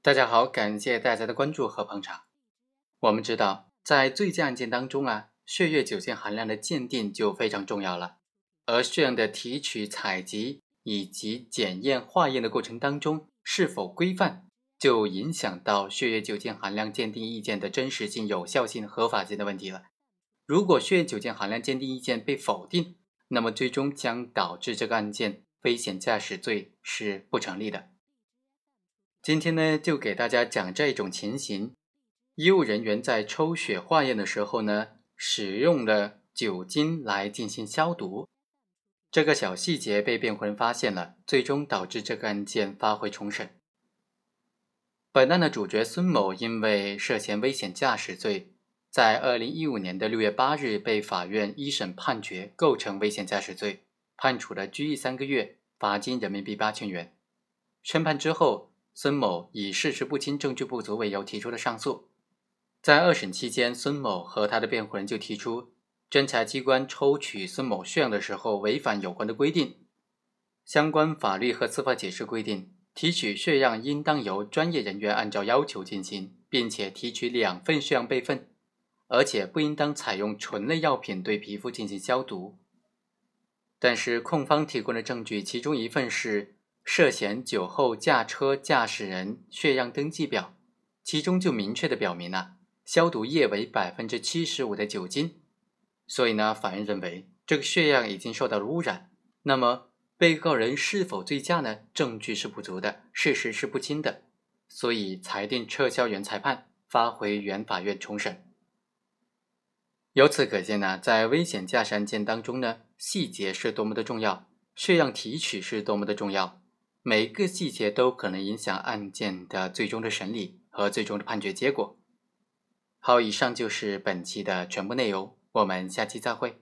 大家好，感谢大家的关注和捧场。我们知道，在醉驾案件当中啊，血液酒精含量的鉴定就非常重要了。而血样的提取、采集以及检验、化验的过程当中是否规范，就影响到血液酒精含量鉴定意见的真实性、有效性、合法性的问题了。如果血液酒精含量鉴定意见被否定，那么最终将导致这个案件危险驾驶罪是不成立的。今天呢，就给大家讲这种情形：医务人员在抽血化验的时候呢，使用了酒精来进行消毒。这个小细节被辩护人发现了，最终导致这个案件发回重审。本案的主角孙某因为涉嫌危险驾驶罪，在二零一五年的六月八日被法院一审判决构成危险驾驶罪，判处了拘役三个月，罚金人民币八千元。宣判之后。孙某以事实不清、证据不足为由提出了上诉。在二审期间，孙某和他的辩护人就提出，侦查机关抽取孙某血样的时候违反有关的规定。相关法律和司法解释规定，提取血样应当由专业人员按照要求进行，并且提取两份血样备份，而且不应当采用醇类药品对皮肤进行消毒。但是控方提供的证据，其中一份是。涉嫌酒后驾车驾驶人血样登记表，其中就明确的表明了消毒液为百分之七十五的酒精，所以呢，法院认为这个血样已经受到了污染。那么被告人是否醉驾呢？证据是不足的，事实是不清的，所以裁定撤销原裁判，发回原法院重审。由此可见呢，在危险驾驶案件当中呢，细节是多么的重要，血样提取是多么的重要。每个细节都可能影响案件的最终的审理和最终的判决结果。好，以上就是本期的全部内容，我们下期再会。